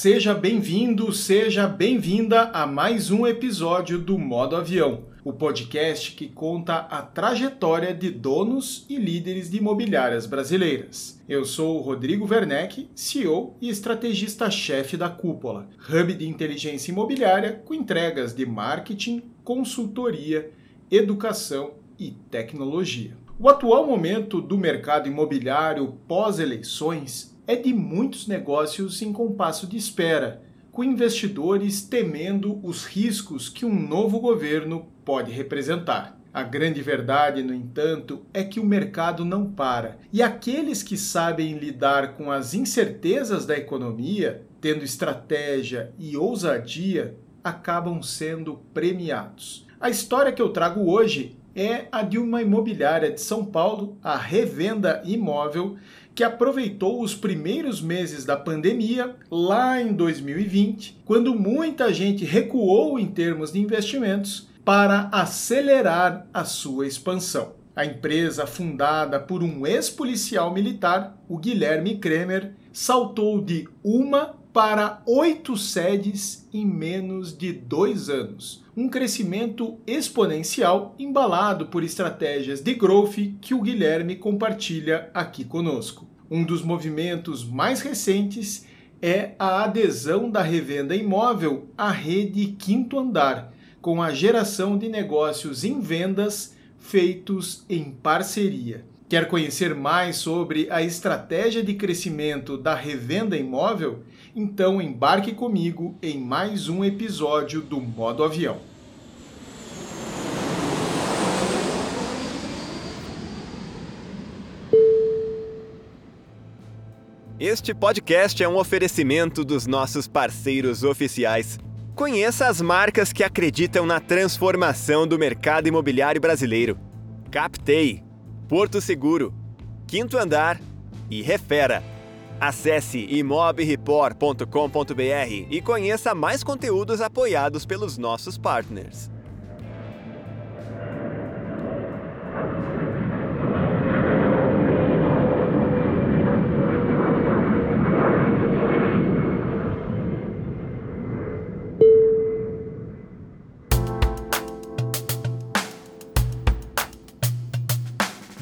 Seja bem-vindo, seja bem-vinda a mais um episódio do Modo Avião, o podcast que conta a trajetória de donos e líderes de imobiliárias brasileiras. Eu sou o Rodrigo Werneck, CEO e estrategista-chefe da Cúpula, hub de inteligência imobiliária com entregas de marketing, consultoria, educação e tecnologia. O atual momento do mercado imobiliário pós-eleições é de muitos negócios em compasso de espera, com investidores temendo os riscos que um novo governo pode representar. A grande verdade, no entanto, é que o mercado não para, e aqueles que sabem lidar com as incertezas da economia, tendo estratégia e ousadia, acabam sendo premiados. A história que eu trago hoje é a de uma imobiliária de São Paulo, a Revenda Imóvel, que aproveitou os primeiros meses da pandemia, lá em 2020, quando muita gente recuou em termos de investimentos, para acelerar a sua expansão. A empresa, fundada por um ex-policial militar, o Guilherme Kremer, saltou de uma para oito sedes em menos de dois anos. Um crescimento exponencial embalado por estratégias de growth que o Guilherme compartilha aqui conosco. Um dos movimentos mais recentes é a adesão da revenda imóvel à rede Quinto Andar, com a geração de negócios em vendas feitos em parceria. Quer conhecer mais sobre a estratégia de crescimento da revenda imóvel? Então embarque comigo em mais um episódio do Modo Avião. Este podcast é um oferecimento dos nossos parceiros oficiais. Conheça as marcas que acreditam na transformação do mercado imobiliário brasileiro: Captei, Porto Seguro, Quinto Andar e Refera. Acesse imobreport.com.br e conheça mais conteúdos apoiados pelos nossos partners.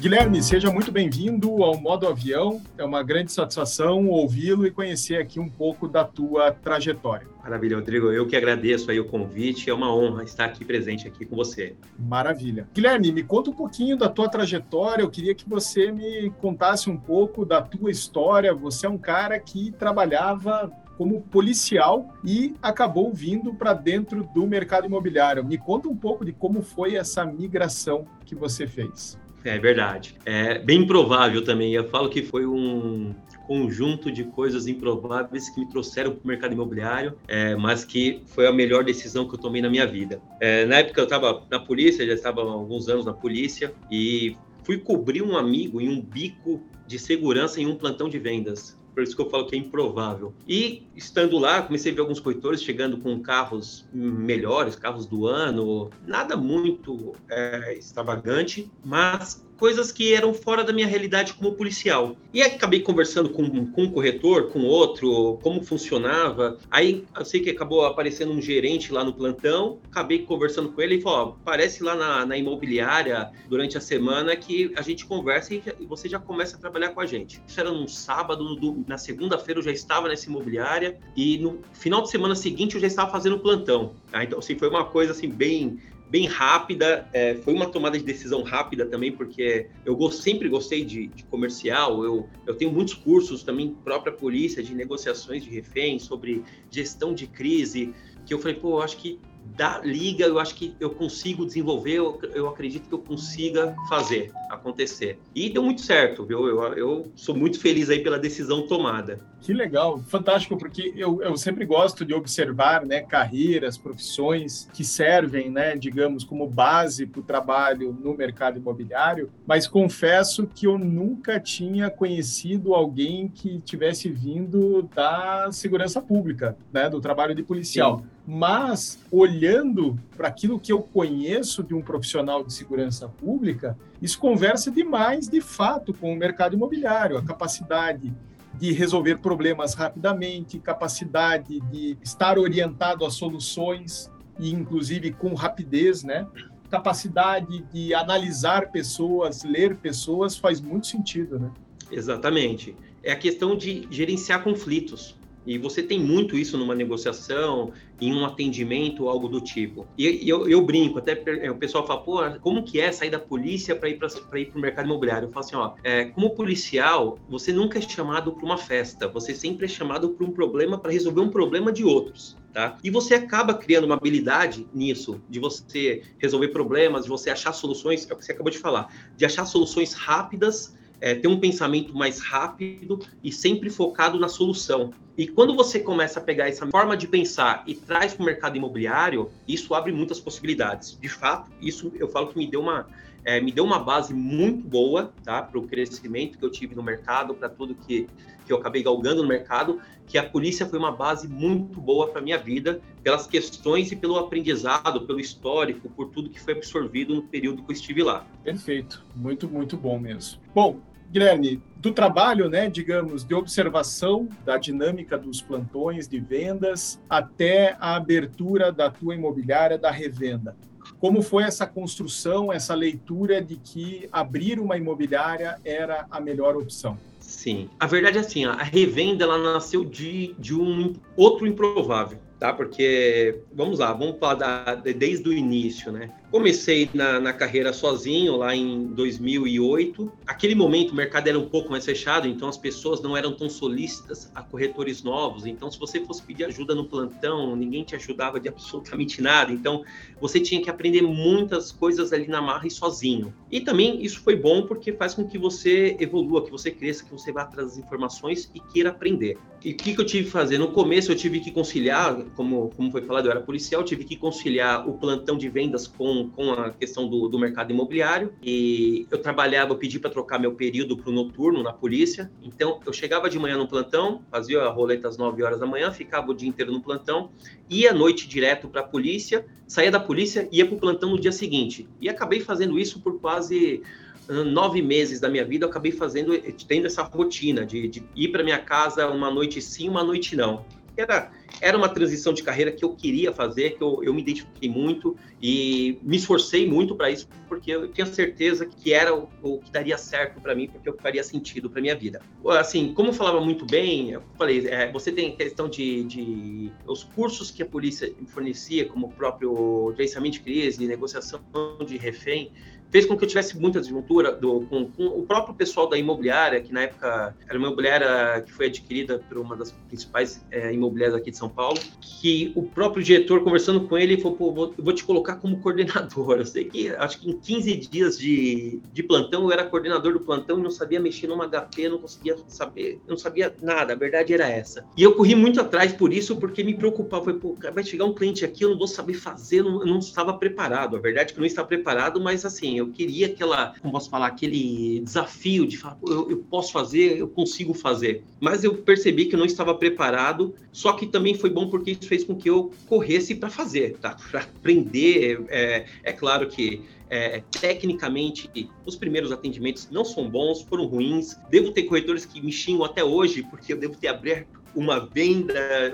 Guilherme, seja muito bem-vindo ao Modo Avião. É uma grande satisfação ouvi-lo e conhecer aqui um pouco da tua trajetória. Maravilha, Rodrigo. Eu que agradeço aí o convite. É uma honra estar aqui presente aqui com você. Maravilha. Guilherme, me conta um pouquinho da tua trajetória. Eu queria que você me contasse um pouco da tua história. Você é um cara que trabalhava como policial e acabou vindo para dentro do mercado imobiliário. Me conta um pouco de como foi essa migração que você fez. É verdade. É bem improvável também. Eu falo que foi um conjunto de coisas improváveis que me trouxeram para o mercado imobiliário, é, mas que foi a melhor decisão que eu tomei na minha vida. É, na época eu estava na polícia, já estava há alguns anos na polícia e fui cobrir um amigo em um bico de segurança em um plantão de vendas por isso que eu falo que é improvável. E estando lá, comecei a ver alguns corretores chegando com carros melhores, carros do ano, nada muito é, extravagante, mas coisas que eram fora da minha realidade como policial. E acabei conversando com, com um corretor, com outro, como funcionava. Aí eu sei que acabou aparecendo um gerente lá no plantão, acabei conversando com ele e falou: ó, aparece lá na, na imobiliária durante a semana que a gente conversa e, e, você já começa a trabalhar com a gente. Isso era num sábado, do, na segunda-feira eu já estava nessa imobiliária e no final de semana seguinte eu já estava fazendo plantão. Ah, então, assim, foi uma coisa assim bem bem rápida, é, foi uma tomada de decisão rápida também, porque eu sempre gostei de, de, comercial, eu, eu tenho muitos cursos também, própria polícia, de negociações de refém, sobre gestão de crise, que eu falei, pô, eu acho que da liga, eu acho que eu consigo desenvolver, eu, eu acredito que eu consiga fazer acontecer. E deu muito certo, viu? Eu, eu sou muito feliz aí pela decisão tomada. Que legal, fantástico, porque eu, eu sempre gosto de observar né, carreiras, profissões que servem, né, digamos, como base para o trabalho no mercado imobiliário, mas confesso que eu nunca tinha conhecido alguém que tivesse vindo da segurança pública, né, do trabalho de policial. Sim. Mas, olhando para aquilo que eu conheço de um profissional de segurança pública, isso conversa demais, de fato, com o mercado imobiliário, a capacidade de resolver problemas rapidamente, capacidade de estar orientado a soluções e inclusive com rapidez, né? Capacidade de analisar pessoas, ler pessoas faz muito sentido, né? Exatamente. É a questão de gerenciar conflitos. E você tem muito isso numa negociação, em um atendimento, algo do tipo. E, eu, eu, brinco, até é, o pessoal fala, pô, como que é sair da polícia para ir para ir para o mercado imobiliário? Eu falo assim, ó, é, como policial, você nunca é chamado para uma festa, você sempre é chamado para um problema, para resolver um problema de outros. Tá? E você acaba criando uma habilidade nisso, de você resolver problemas, de você achar soluções, é o que você acabou de falar, de achar soluções rápidas é, ter um pensamento mais rápido e sempre focado na solução. E quando você começa a pegar essa forma de pensar e traz para o mercado imobiliário, isso abre muitas possibilidades. De fato, isso eu falo que me deu uma, é, me deu uma base muito boa tá, para o crescimento que eu tive no mercado, para tudo que, que eu acabei galgando no mercado, que a polícia foi uma base muito boa para a minha vida, pelas questões e pelo aprendizado, pelo histórico, por tudo que foi absorvido no período que eu estive lá. Perfeito, muito, muito bom mesmo. Bom, Guilherme, do trabalho, né, digamos, de observação da dinâmica dos plantões de vendas até a abertura da tua imobiliária da revenda. Como foi essa construção, essa leitura de que abrir uma imobiliária era a melhor opção? Sim, a verdade é assim, a revenda ela nasceu de, de um outro improvável tá? Porque, vamos lá, vamos falar da, desde o início, né? Comecei na, na, carreira sozinho lá em 2008. Aquele momento o mercado era um pouco mais fechado, então as pessoas não eram tão solícitas a corretores novos. Então, se você fosse pedir ajuda no plantão, ninguém te ajudava de absolutamente nada. Então, você tinha que aprender muitas coisas ali na marra e sozinho. E também isso foi bom porque faz com que você evolua, que você cresça, que você vá atrás das informações e queira aprender. E o que, que eu tive que fazer? No começo eu tive que conciliar, como, como foi falado, eu era policial, tive que conciliar o plantão de vendas com, com a questão do, do mercado imobiliário. E eu trabalhava, eu pedi para trocar meu período para o noturno na polícia. Então eu chegava de manhã no plantão, fazia a roleta às 9 horas da manhã, ficava o dia inteiro no plantão, ia à noite direto para a polícia, saía da polícia, ia para o plantão no dia seguinte. E acabei fazendo isso por quase nove meses da minha vida, eu acabei fazendo, tendo essa rotina de, de ir para minha casa uma noite sim, uma noite não. Era, era uma transição de carreira que eu queria fazer, que eu, eu me identifiquei muito e me esforcei muito para isso, porque eu tinha certeza que era o, o que daria certo para mim, porque eu faria sentido para minha vida. Assim, como eu falava muito bem, eu falei, é, você tem questão de, de, os cursos que a polícia fornecia, como o próprio gerenciamento de crise, negociação de refém, fez com que eu tivesse muita desventura do, com, com, o próprio pessoal da imobiliária, que na época era uma imobiliária que foi adquirida por uma das principais é, imobiliárias aqui de São Paulo, que o próprio diretor, conversando com ele, falou, pô, vou, vou te colocar como coordenador. Eu sei que, acho que em 15 dias de, de plantão, eu era coordenador do plantão e não sabia mexer numa HP, não conseguia saber, não sabia nada, a verdade era essa. E eu corri muito atrás por isso, porque me preocupava, foi, pô, vai chegar um cliente aqui, eu não vou saber fazer, não, eu não estava preparado. A verdade é que eu não estava preparado, mas assim, eu queria aquela, como posso falar, aquele desafio de falar, eu, eu, posso fazer, eu consigo fazer. Mas eu percebi que eu não estava preparado, só que também foi bom porque isso fez com que eu corresse para fazer, tá? Para aprender. É, é claro que é, tecnicamente, os primeiros atendimentos não são bons, foram ruins. Devo ter corretores que me xingam até hoje, porque eu devo ter aberto uma venda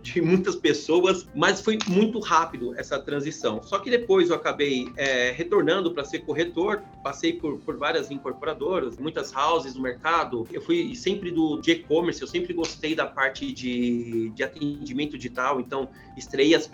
de muitas pessoas, mas foi muito rápido essa transição. Só que depois eu acabei é, retornando para ser corretor, passei por, por várias incorporadoras, muitas houses no mercado. Eu fui sempre do e-commerce, eu sempre gostei da parte de, de atendimento digital, então estreiei as,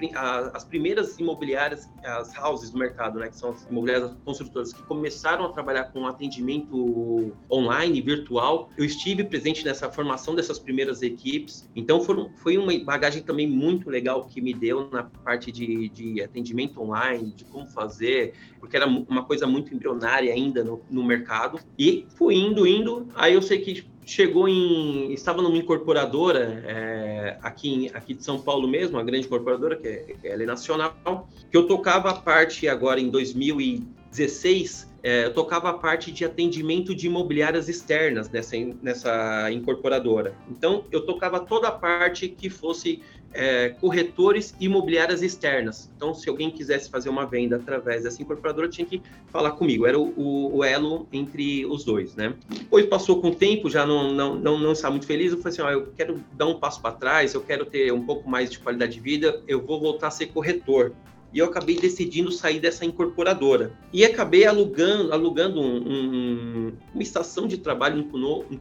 as primeiras imobiliárias, as houses do mercado, né, que são as imobiliárias construtoras que começaram a trabalhar com atendimento online, virtual. Eu estive presente nessa formação dessas primeiras equipes equipes. Então foram, foi uma bagagem também muito legal que me deu na parte de, de atendimento online, de como fazer, porque era uma coisa muito embrionária ainda no, no mercado. E fui indo, indo, aí eu sei que chegou em. Estava numa incorporadora é, aqui, aqui de São Paulo mesmo, uma grande incorporadora, que é, ela é nacional, que eu tocava a parte agora em 2016. É, eu tocava a parte de atendimento de imobiliárias externas nessa, nessa incorporadora. Então, eu tocava toda a parte que fosse é, corretores imobiliárias externas. Então, se alguém quisesse fazer uma venda através dessa incorporadora, tinha que falar comigo. Era o, o, o elo entre os dois, né? Depois passou com o tempo, já não, não, não, não estava muito feliz. Eu falei assim: ó, eu quero dar um passo para trás, eu quero ter um pouco mais de qualidade de vida, eu vou voltar a ser corretor e eu acabei decidindo sair dessa incorporadora. E acabei alugando, alugando um, um, uma estação de trabalho, um,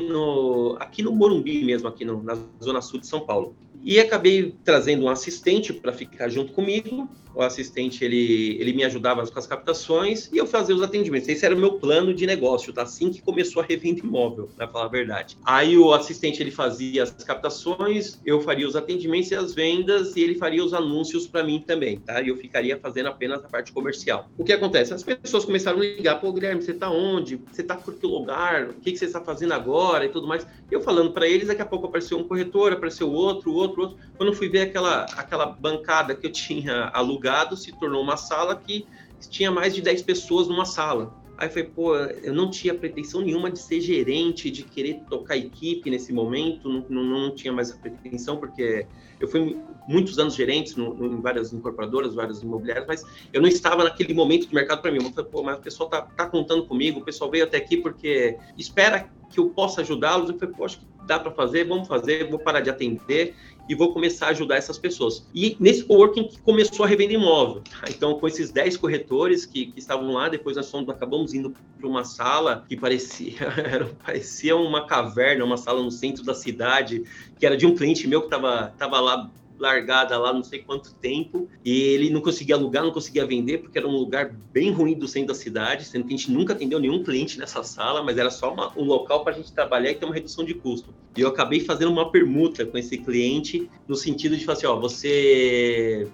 no, aqui no Morumbi mesmo, aqui no, na zona sul de São Paulo. E acabei trazendo um assistente para ficar junto comigo. O assistente ele, ele me ajudava com as captações e eu fazia os atendimentos. Esse era o meu plano de negócio, tá? Assim que começou a revenda imóvel, para falar a verdade. Aí o assistente ele fazia as captações, eu faria os atendimentos e as vendas e ele faria os anúncios para mim também, tá? E eu ficaria fazendo apenas a parte comercial. O que acontece? As pessoas começaram a ligar: pô, Guilherme, você tá onde? Você tá por que lugar? O que, que você está fazendo agora e tudo mais. Eu falando para eles, daqui a pouco apareceu um corretor, apareceu outro, outro outro. Quando eu fui ver aquela, aquela bancada que eu tinha alugado, se tornou uma sala que tinha mais de 10 pessoas numa sala. Aí falei, pô, eu não tinha pretensão nenhuma de ser gerente, de querer tocar equipe nesse momento, não, não, não tinha mais a pretensão, porque eu fui muitos anos gerente no, em várias incorporadoras, várias imobiliárias, mas eu não estava naquele momento de mercado para mim. Eu falei, pô, mas o pessoal tá, tá contando comigo, o pessoal veio até aqui porque espera que eu possa ajudá-los. Eu falei, pô, acho que dá para fazer, vamos fazer, vou parar de atender e vou começar a ajudar essas pessoas. E nesse coworking que começou a revenda imóvel. Então, com esses 10 corretores que, que estavam lá, depois nós fomos, acabamos indo para uma sala que parecia, era, parecia uma caverna, uma sala no centro da cidade, que era de um cliente meu que estava tava lá largada lá não sei quanto tempo, e ele não conseguia alugar, não conseguia vender, porque era um lugar bem ruim do centro da cidade, sendo que a gente nunca atendeu nenhum cliente nessa sala, mas era só uma, um local para a gente trabalhar e ter uma redução de custo. E eu acabei fazendo uma permuta com esse cliente, no sentido de falar assim, ó, você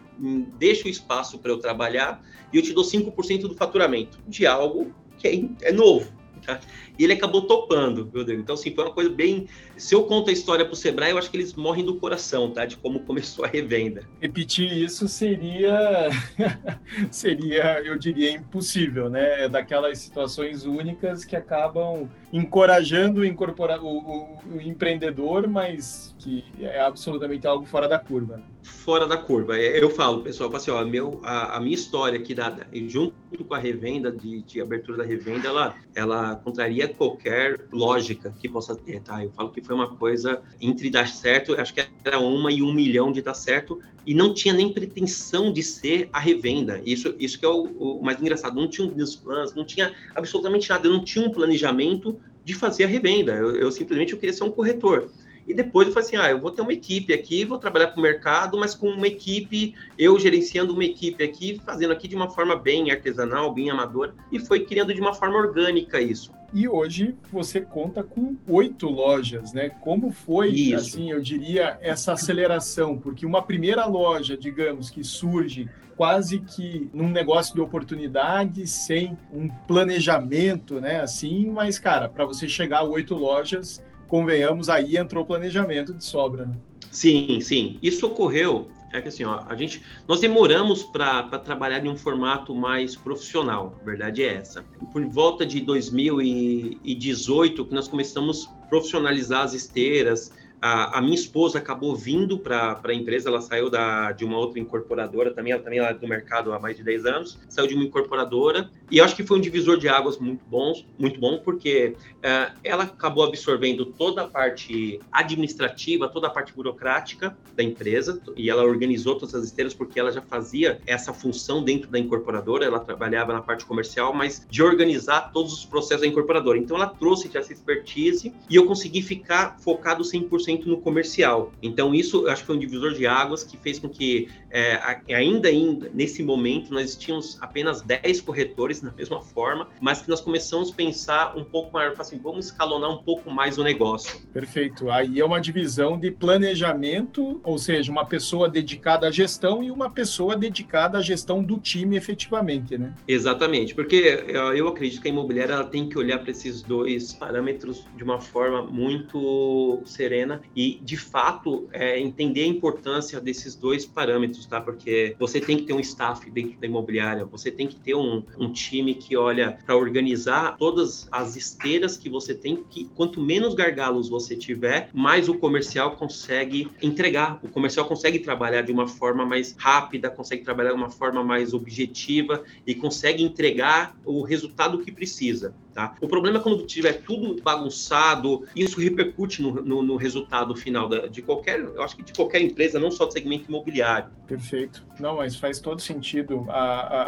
deixa o espaço para eu trabalhar e eu te dou 5% do faturamento de algo que é, é novo, tá? E ele acabou topando, meu Deus. Então, assim, foi uma coisa bem. Se eu conto a história para o Sebrae, eu acho que eles morrem do coração, tá? De como começou a revenda. Repetir isso seria, seria, eu diria, impossível, né? É daquelas situações únicas que acabam encorajando o, incorpora... o, o, o empreendedor, mas que é absolutamente algo fora da curva. Né? Fora da curva. É, eu falo, pessoal, assim, ó, meu, a, a minha história aqui, da, junto com a revenda, de, de abertura da revenda, ela, ela contraria qualquer lógica que possa ter, tá? Eu falo que foi uma coisa entre dar certo, acho que era uma e um milhão de dar certo, e não tinha nem pretensão de ser a revenda. Isso, isso que é o, o mais engraçado. Não tinha um business plan, não tinha absolutamente nada. Eu não tinha um planejamento de fazer a revenda. Eu, eu simplesmente eu queria ser um corretor. E depois eu falei assim: ah, eu vou ter uma equipe aqui, vou trabalhar com o mercado, mas com uma equipe, eu gerenciando uma equipe aqui, fazendo aqui de uma forma bem artesanal, bem amadora, e foi criando de uma forma orgânica isso. E hoje você conta com oito lojas, né? Como foi, isso. assim, eu diria, essa aceleração? Porque uma primeira loja, digamos, que surge quase que num negócio de oportunidade, sem um planejamento, né? Assim, mas, cara, para você chegar a oito lojas, convenhamos, aí entrou o planejamento de sobra, né? Sim, sim. Isso ocorreu é que assim, ó, a gente, nós demoramos para trabalhar em um formato mais profissional, a verdade é essa. Por volta de 2018 que nós começamos a profissionalizar as esteiras, a, a, minha esposa acabou vindo para a empresa, ela saiu da, de uma outra incorporadora, também ela também é do mercado há mais de 10 anos, saiu de uma incorporadora, e acho que foi um divisor de águas muito bons, muito bom, porque uh, ela acabou absorvendo toda a parte administrativa, toda a parte burocrática da empresa, e ela organizou todas as esteiras porque ela já fazia essa função dentro da incorporadora, ela trabalhava na parte comercial, mas de organizar todos os processos da incorporadora. Então ela trouxe essa expertise e eu consegui ficar focado 100% 100% no comercial. Então, isso eu acho que foi um divisor de águas que fez com que, é, ainda, ainda nesse momento, nós tínhamos apenas 10 corretores na mesma forma, mas que nós começamos a pensar um pouco maior, assim, vamos escalonar um pouco mais o negócio. Perfeito. Aí é uma divisão de planejamento, ou seja, uma pessoa dedicada à gestão e uma pessoa dedicada à gestão do time efetivamente, né? Exatamente, porque eu acredito que a imobiliária ela tem que olhar para esses dois parâmetros de uma forma muito serena e, de fato, é, entender a importância desses dois parâmetros, tá? Porque você tem que ter um staff dentro da imobiliária, você tem que ter um, um time que olha para organizar todas as esteiras que você tem, que quanto menos gargalos você tiver, mais o comercial consegue entregar, o comercial consegue trabalhar de uma forma mais rápida, consegue trabalhar de uma forma mais objetiva e consegue entregar o resultado que precisa. Tá? O problema é quando tiver tudo bagunçado, isso repercute no, no, no resultado final da, de qualquer, eu acho que de qualquer empresa, não só do segmento imobiliário. Perfeito. Não, mas faz todo sentido.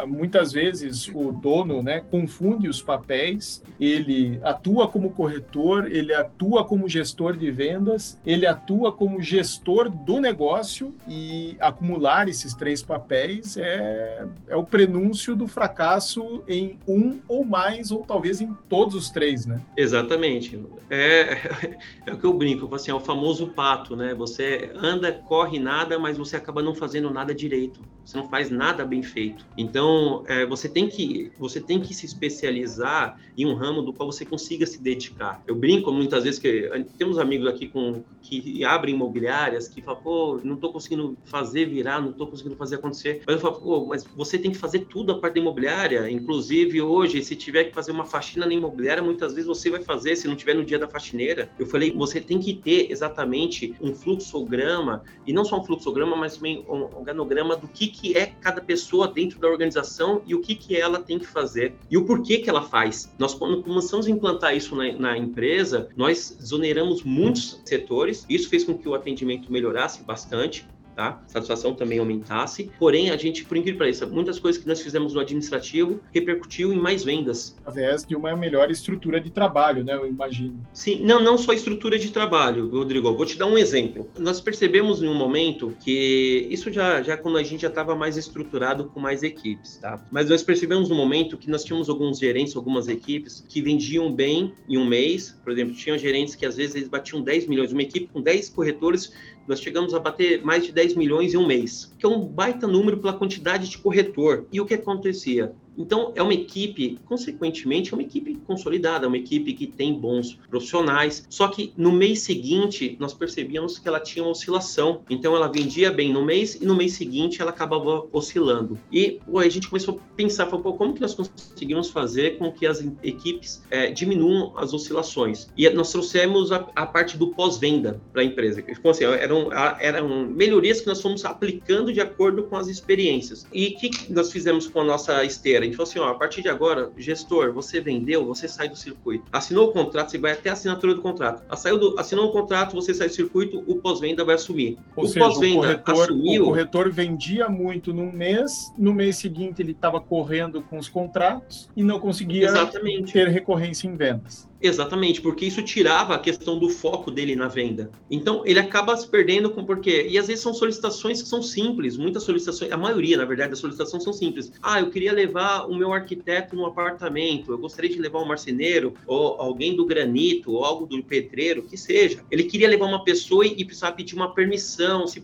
Muitas vezes o dono né, confunde os papéis, ele atua como corretor, ele atua como gestor de vendas, ele atua como gestor do negócio e acumular esses três papéis é, é o prenúncio do fracasso em um ou mais, ou talvez em todos os três, né? Exatamente. É, é o que eu brinco, assim, é o famoso pato, né? Você anda, corre nada, mas você acaba não fazendo nada direito. Você não faz nada bem feito. Então, é, você tem que você tem que se especializar em um ramo do qual você consiga se dedicar. Eu brinco muitas vezes que temos amigos aqui com que abrem imobiliárias que falam, pô, não estou conseguindo fazer virar, não estou conseguindo fazer acontecer. Mas eu falo, pô, mas você tem que fazer tudo a parte da imobiliária. Inclusive hoje, se tiver que fazer uma faxina na imobiliária, muitas vezes você vai fazer, se não tiver no dia da faxineira. Eu falei, você tem que ter exatamente um fluxograma, e não só um fluxograma, mas também um organograma do que, que é cada pessoa dentro da organização e o que, que ela tem que fazer e o porquê que ela faz. Nós, quando começamos a implantar isso na, na empresa, nós exoneramos muitos setores, isso fez com que o atendimento melhorasse bastante tá? Satisfação também aumentasse. Porém, a gente, por incrível que pareça, muitas coisas que nós fizemos no administrativo repercutiu em mais vendas. Através de uma melhor estrutura de trabalho, né? Eu imagino. Sim, não, não só estrutura de trabalho, Rodrigo. Vou te dar um exemplo. Nós percebemos em um momento que isso já, já quando a gente já estava mais estruturado com mais equipes, tá? Mas nós percebemos no momento que nós tínhamos alguns gerentes, algumas equipes que vendiam bem em um mês. Por exemplo, tinham gerentes que às vezes eles batiam 10 milhões. Uma equipe com 10 corretores nós chegamos a bater mais de 10 milhões em um mês, que é um baita número pela quantidade de corretor. E o que acontecia? Então, é uma equipe, consequentemente, é uma equipe consolidada, é uma equipe que tem bons profissionais. Só que no mês seguinte, nós percebíamos que ela tinha uma oscilação. Então, ela vendia bem no mês e no mês seguinte ela acabava oscilando. E a gente começou a pensar, falou, como que nós conseguimos fazer com que as equipes é, diminuam as oscilações? E nós trouxemos a, a parte do pós-venda para a empresa. Então, assim, eram, eram melhorias que nós fomos aplicando de acordo com as experiências. E o que nós fizemos com a nossa esteira? Gente falou assim: ó, a partir de agora, gestor, você vendeu, você sai do circuito. Assinou o contrato, você vai até a assinatura do contrato. Do, assinou o contrato, você sai do circuito, o pós-venda vai assumir. Ou o pós-venda assumiu. O corretor vendia muito num mês, no mês seguinte ele estava correndo com os contratos e não conseguia Exatamente. ter recorrência em vendas. Exatamente, porque isso tirava a questão do foco dele na venda. Então, ele acaba se perdendo com porquê. E às vezes são solicitações que são simples, muitas solicitações, a maioria, na verdade, das solicitações são simples. Ah, eu queria levar o meu arquiteto no apartamento, eu gostaria de levar um marceneiro, ou alguém do granito, ou algo do pedreiro, que seja. Ele queria levar uma pessoa e precisava pedir uma permissão, se,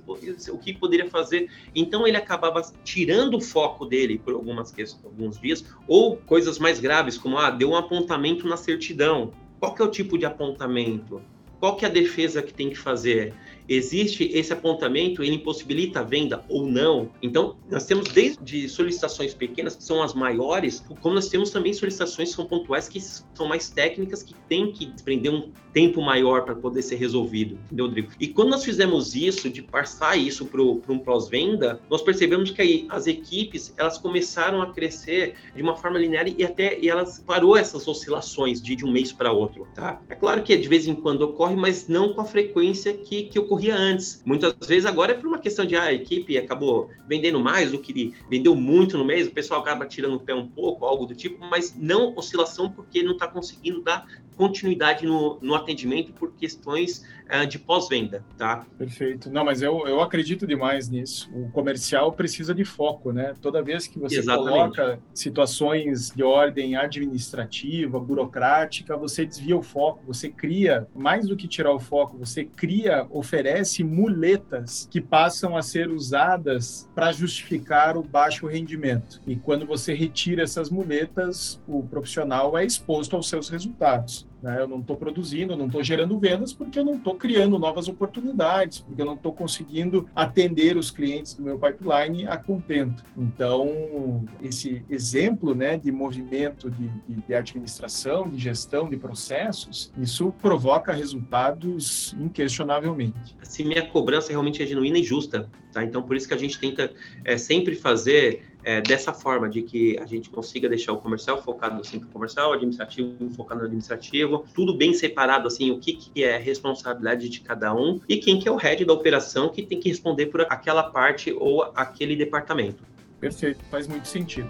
o que poderia fazer. Então, ele acabava tirando o foco dele por algumas alguns dias, ou coisas mais graves, como, ah, deu um apontamento na certidão qual que é o tipo de apontamento? Qual que é a defesa que tem que fazer? Existe esse apontamento, ele impossibilita a venda ou não. Então, nós temos desde solicitações pequenas, que são as maiores, como nós temos também solicitações que são pontuais, que são mais técnicas, que têm que desprender um tempo maior para poder ser resolvido, entendeu, Rodrigo? E quando nós fizemos isso, de passar isso para um pós-venda, nós percebemos que aí as equipes, elas começaram a crescer de uma forma linear e até e elas parou essas oscilações de, de um mês para outro, tá? É claro que de vez em quando ocorre ocorre, mas não com a frequência que, que ocorria antes. Muitas vezes agora é por uma questão de ah, a equipe acabou vendendo mais do que vendeu muito no mês, o pessoal acaba tirando o pé um pouco, algo do tipo, mas não oscilação porque não está conseguindo dar continuidade no, no atendimento por questões uh, de pós-venda, tá? Perfeito. Não, mas eu, eu acredito demais nisso. O comercial precisa de foco, né? Toda vez que você Exatamente. coloca situações de ordem administrativa, burocrática, você desvia o foco, você cria, mais do que tirar o foco, você cria, oferece muletas que passam a ser usadas para justificar o baixo rendimento. E quando você retira essas muletas, o profissional é exposto aos seus resultados. Né? Eu não estou produzindo, eu não estou gerando vendas porque eu não estou criando novas oportunidades, porque eu não estou conseguindo atender os clientes do meu pipeline a contento. Então, esse exemplo né, de movimento de, de, de administração, de gestão de processos, isso provoca resultados inquestionavelmente. Assim, minha cobrança realmente é genuína e justa. Tá? Então, por isso que a gente tenta é, sempre fazer é, dessa forma, de que a gente consiga deixar o comercial focado no simples comercial, o administrativo focado no administrativo, tudo bem separado, assim, o que, que é responsabilidade de cada um e quem que é o head da operação que tem que responder por aquela parte ou aquele departamento. Perfeito, faz muito sentido.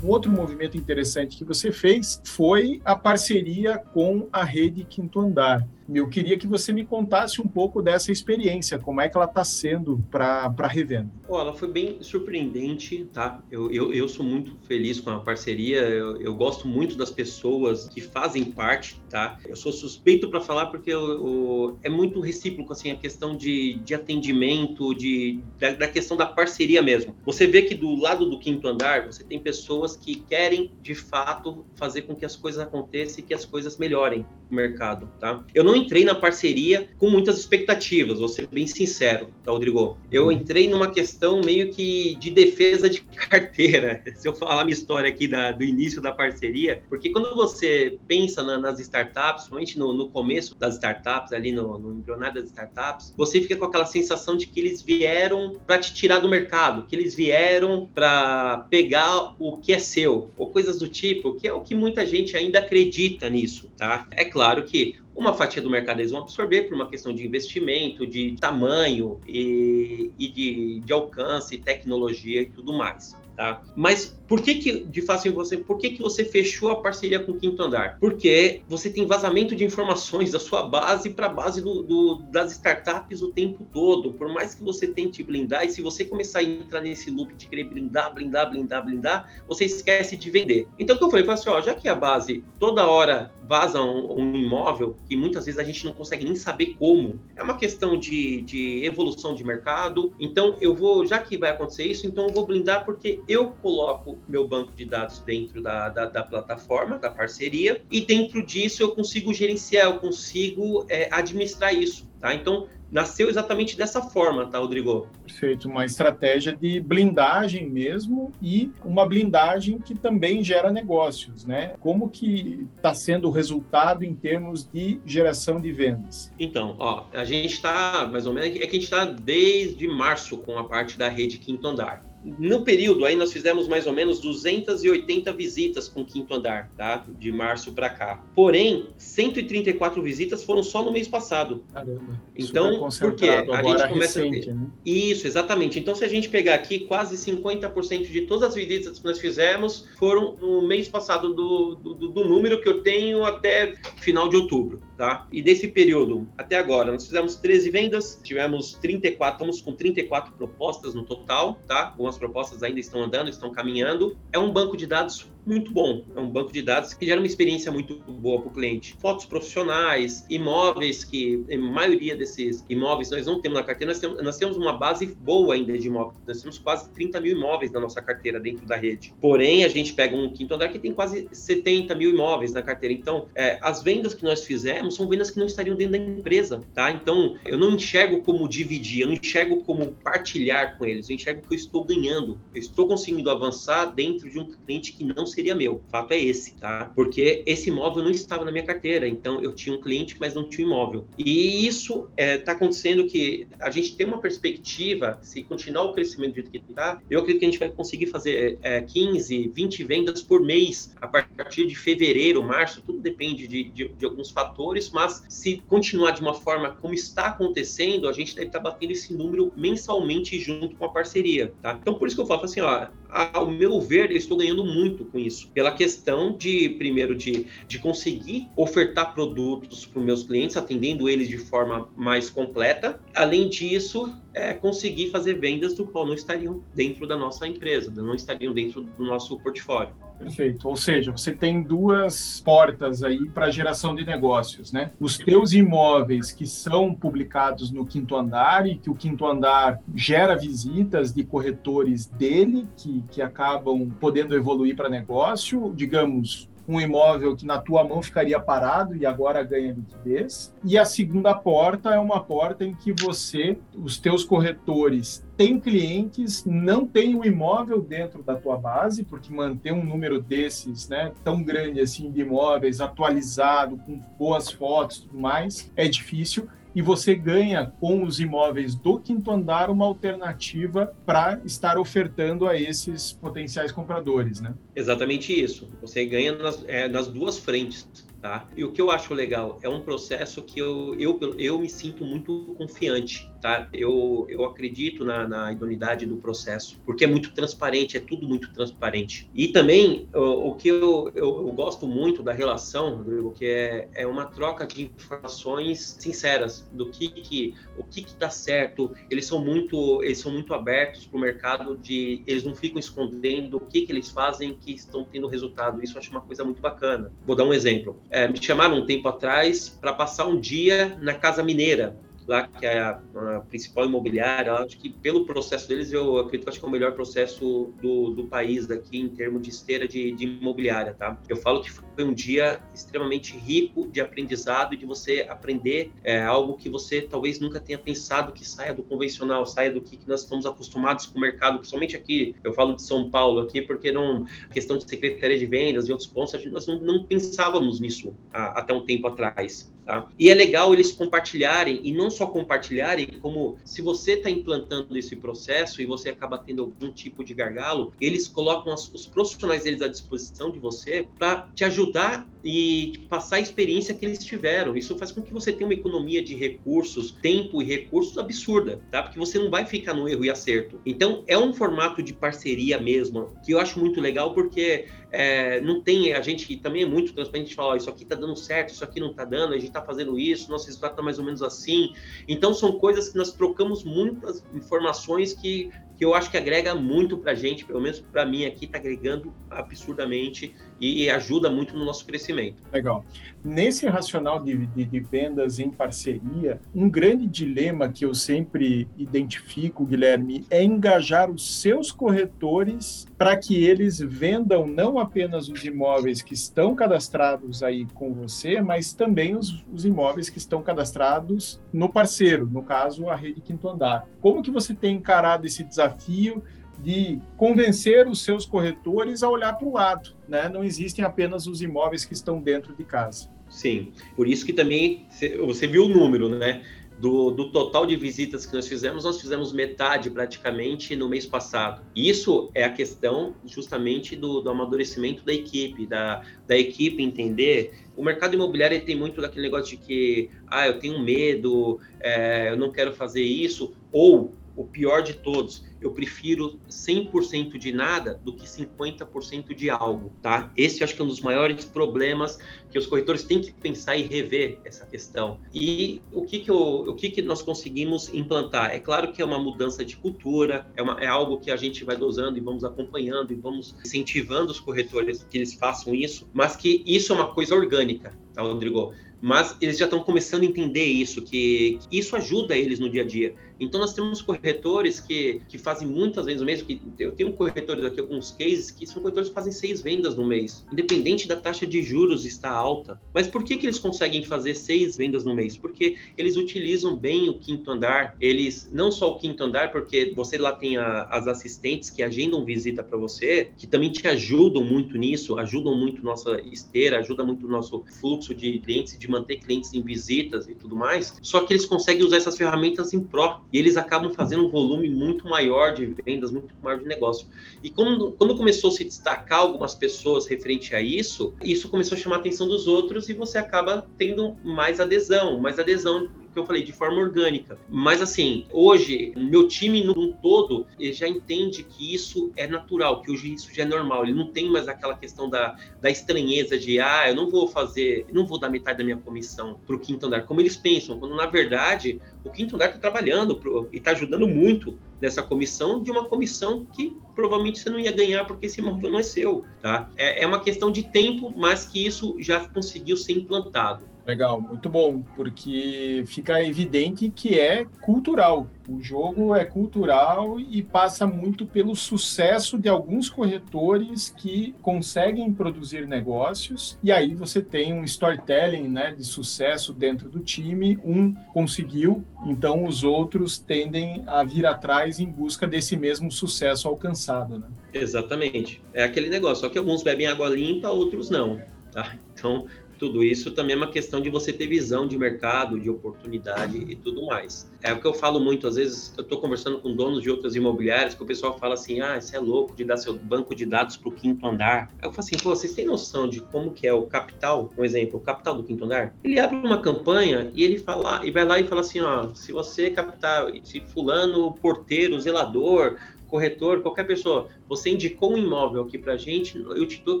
Outro movimento interessante que você fez foi a parceria com a rede Quinto Andar. Eu queria que você me contasse um pouco dessa experiência, como é que ela está sendo para a revenda. Oh, ela foi bem surpreendente, tá? Eu, eu, eu sou muito feliz com a parceria, eu, eu gosto muito das pessoas que fazem parte, tá? Eu sou suspeito para falar porque eu, eu, é muito recíproco, assim, a questão de, de atendimento, de, da, da questão da parceria mesmo. Você vê que do lado do quinto andar, você tem pessoas que querem, de fato, fazer com que as coisas aconteçam e que as coisas melhorem no mercado, tá? Eu não entrei na parceria com muitas expectativas, vou ser bem sincero, tá, Rodrigo? Eu uhum. entrei numa questão meio que de defesa de carteira, se eu falar minha história aqui da, do início da parceria, porque quando você pensa na, nas startups, principalmente no, no, começo das startups, ali no, no embrionário das startups, você fica com aquela sensação de que eles vieram para te tirar do mercado, que eles vieram para pegar o que é seu, ou coisas do tipo, que é o que muita gente ainda acredita nisso, tá? É claro que uma fatia do mercado eles vão absorver por uma questão de investimento, de tamanho e, e de, de alcance, tecnologia e tudo mais. Tá? Mas por que que, de fácil você, por que que você fechou a parceria com o Quinto Andar? Porque você tem vazamento de informações da sua base para a base do, do, das startups o tempo todo. Por mais que você tente blindar, e se você começar a entrar nesse loop de querer blindar, blindar, blindar, blindar, você esquece de vender. Então, o que eu falei, falei assim, ó, já que a base toda hora vaza um, um, imóvel, que muitas vezes a gente não consegue nem saber como, é uma questão de, de evolução de mercado. Então, eu vou, já que vai acontecer isso, então eu vou blindar porque eu coloco meu banco de dados dentro da, da, da plataforma, da parceria, e dentro disso eu consigo gerenciar, eu consigo é, administrar isso. Tá? Então, nasceu exatamente dessa forma, tá, Rodrigo? Perfeito, uma estratégia de blindagem mesmo e uma blindagem que também gera negócios, né? Como que está sendo o resultado em termos de geração de vendas? Então, ó, a gente está mais ou menos é que a gente está desde março com a parte da rede Quinto Andar. No período aí nós fizemos mais ou menos 280 visitas com o quinto andar, tá? De março para cá. Porém, 134 visitas foram só no mês passado. Caramba. Então, por quê? A gente começa recente, a ter... né? Isso, exatamente. Então, se a gente pegar aqui, quase 50% de todas as visitas que nós fizemos foram no mês passado do, do, do número que eu tenho até final de outubro, tá? E desse período até agora, nós fizemos 13 vendas, tivemos 34, estamos com 34 propostas no total, tá? Algumas propostas ainda estão andando, estão caminhando. É um banco de dados muito bom. É um banco de dados que gera uma experiência muito boa para o cliente. Fotos profissionais, imóveis que, a maioria desses imóveis nós não temos na carteira, nós temos, nós temos uma base boa ainda de imóveis. Nós temos quase 30 mil imóveis na nossa carteira dentro da rede. Porém, a gente pega um quinto andar que tem quase 70 mil imóveis na carteira. Então, é, as vendas que nós fizemos são vendas que não estariam dentro da empresa, tá? Então, eu não enxergo como dividir, eu não enxergo como partilhar com eles, eu enxergo que eu estou ganhando, eu estou conseguindo avançar dentro de um cliente que não seria meu. O fato é esse, tá? Porque esse imóvel não estava na minha carteira, então eu tinha um cliente, mas não tinha um imóvel. E isso está é, tá acontecendo que a gente tem uma perspectiva, se continuar o crescimento do jeito que está, eu acredito que a gente vai conseguir fazer é, 15, 20 vendas por mês a partir de fevereiro, março, tudo depende de, de, de alguns fatores, mas se continuar de uma forma como está acontecendo, a gente deve estar tá batendo esse número mensalmente junto com a parceria, tá? Então, por isso que eu falo assim, ó, ao meu ver, eu estou ganhando muito com isso. Pela questão de, primeiro, de, de conseguir ofertar produtos para os meus clientes, atendendo eles de forma mais completa. Além disso, é, conseguir fazer vendas do qual não estariam dentro da nossa empresa, não estariam dentro do nosso portfólio. Perfeito. Ou seja, você tem duas portas aí para geração de negócios, né? Os teus imóveis que são publicados no quinto andar e que o quinto andar gera visitas de corretores dele que, que acabam podendo evoluir para negócio, digamos, um imóvel que na tua mão ficaria parado e agora ganha liquidez. E a segunda porta é uma porta em que você, os teus corretores, têm clientes, não tem o imóvel dentro da tua base, porque manter um número desses, né, tão grande assim de imóveis atualizado, com boas fotos tudo mais, é difícil e você ganha com os imóveis do quinto andar uma alternativa para estar ofertando a esses potenciais compradores, né? Exatamente isso. Você ganha nas, é, nas duas frentes. Tá? E o que eu acho legal é um processo que eu, eu, eu me sinto muito confiante tá? Eu, eu acredito na, na idoneidade do processo, porque é muito transparente, é tudo muito transparente. E também, o, o que eu, eu, eu, gosto muito da relação, Rodrigo, que é, é uma troca de informações sinceras do que, que o que, que dá certo. Eles são muito, eles são muito abertos para o mercado, de, eles não ficam escondendo o que, que eles fazem que estão tendo resultado. Isso eu acho uma coisa muito bacana. Vou dar um exemplo. É, me chamaram um tempo atrás para passar um dia na Casa Mineira, lá, que é a, a, principal imobiliária, acho que pelo processo deles, eu acredito que, acho que é o melhor processo do, do país aqui em termos de esteira de, de imobiliária, tá? Eu falo que foi um dia extremamente rico de aprendizado e de você aprender é, algo que você talvez nunca tenha pensado que saia do convencional, saia do que, que nós estamos acostumados com o mercado, principalmente aqui, eu falo de São Paulo aqui, porque não, questão de secretaria de vendas e outros pontos, nós não, não pensávamos nisso a, até um tempo atrás. Tá? E é legal eles compartilharem, e não só compartilharem, como se você está implantando esse processo e você acaba tendo algum tipo de gargalo, eles colocam as, os profissionais deles à disposição de você para te ajudar e passar a experiência que eles tiveram. Isso faz com que você tenha uma economia de recursos, tempo e recursos absurda, tá? Porque você não vai ficar no erro e acerto. Então, é um formato de parceria mesmo, que eu acho muito legal, porque é, não tem, a gente também é muito transparente, gente fala, isso aqui tá dando certo, isso aqui não tá dando, a gente tá fazendo isso, nosso resultado tá mais ou menos assim. Então são coisas que nós trocamos muitas informações que que eu acho que agrega muito para a gente, pelo menos para mim aqui, está agregando absurdamente e ajuda muito no nosso crescimento. Legal. Nesse racional de, de, de, vendas em parceria, um grande dilema que eu sempre identifico, Guilherme, é engajar os seus corretores para que eles vendam não apenas os imóveis que estão cadastrados aí com você, mas também os, os imóveis que estão cadastrados no parceiro, no caso, a rede Quinto Andar. Como que você tem encarado esse desafio de convencer os seus corretores a olhar para o lado, né? Não existem apenas os imóveis que estão dentro de casa. Sim, por isso que também você viu o número, né? do, do total de visitas que nós fizemos, nós fizemos metade praticamente no mês passado. Isso é a questão justamente do, do amadurecimento da equipe, da, da equipe entender. O mercado imobiliário tem muito daquele negócio de que, ah, eu tenho medo, é, eu não quero fazer isso, ou o pior de todos, eu prefiro 100% de nada do que 50% de algo, tá? Esse acho que é um dos maiores problemas que os corretores têm que pensar e rever essa questão. E o que que, eu, o que que nós conseguimos implantar? É claro que é uma mudança de cultura, é, uma, é algo que a gente vai dosando e vamos acompanhando e vamos incentivando os corretores que eles façam isso, mas que isso é uma coisa orgânica, tá, Rodrigo? mas eles já estão começando a entender isso, que, que, isso ajuda eles no dia a dia. Então, nós temos corretores que, que fazem muitas vezes no mês, que eu tenho corretores aqui, alguns cases, que são corretores que fazem seis vendas no mês, independente da taxa de juros estar alta. Mas por que, que eles conseguem fazer seis vendas no mês? Porque eles utilizam bem o quinto andar, eles, não só o quinto andar, porque você lá tem a, as assistentes que agendam visita para você, que também te ajudam muito nisso, ajudam muito nossa esteira, ajuda muito o nosso fluxo de clientes de manter clientes em visitas e tudo mais, só que eles conseguem usar essas ferramentas em pró e eles acabam fazendo um volume muito maior de vendas, muito maior de negócio. E quando, quando começou a se destacar algumas pessoas referente a isso, isso começou a chamar a atenção dos outros e você acaba tendo mais adesão, mais adesão que eu falei, de forma orgânica. Mas assim, hoje, meu time no todo já entende que isso é natural, que hoje isso já é normal. Ele não tem mais aquela questão da, da estranheza de, ah, eu não vou fazer, não vou dar metade da minha comissão para o quinto andar, como eles pensam, quando na verdade o quinto andar está trabalhando pro, e está ajudando muito nessa comissão de uma comissão que provavelmente você não ia ganhar porque esse imóvel não é seu, tá? É, é uma questão de tempo, mas que isso já conseguiu ser implantado. Legal, muito bom, porque fica evidente que é cultural. O jogo é cultural e passa muito pelo sucesso de alguns corretores que conseguem produzir negócios. E aí você tem um storytelling né, de sucesso dentro do time. Um conseguiu, então os outros tendem a vir atrás em busca desse mesmo sucesso alcançado. Né? Exatamente. É aquele negócio, só que alguns bebem água limpa, outros não. Tá? Então, tudo isso também é uma questão de você ter visão de mercado, de oportunidade e tudo mais. É o que eu falo muito, às vezes eu estou conversando com donos de outras imobiliárias, que o pessoal fala assim, ah, isso é louco de dar seu banco de dados para o quinto andar. Aí eu falo assim, pô, vocês têm noção de como que é o capital, um exemplo, o capital do quinto andar? Ele abre uma campanha e ele fala, e vai lá e fala assim, ó, se você captar, se fulano, porteiro, zelador, corretor, qualquer pessoa, você indicou um imóvel aqui para gente, eu te dou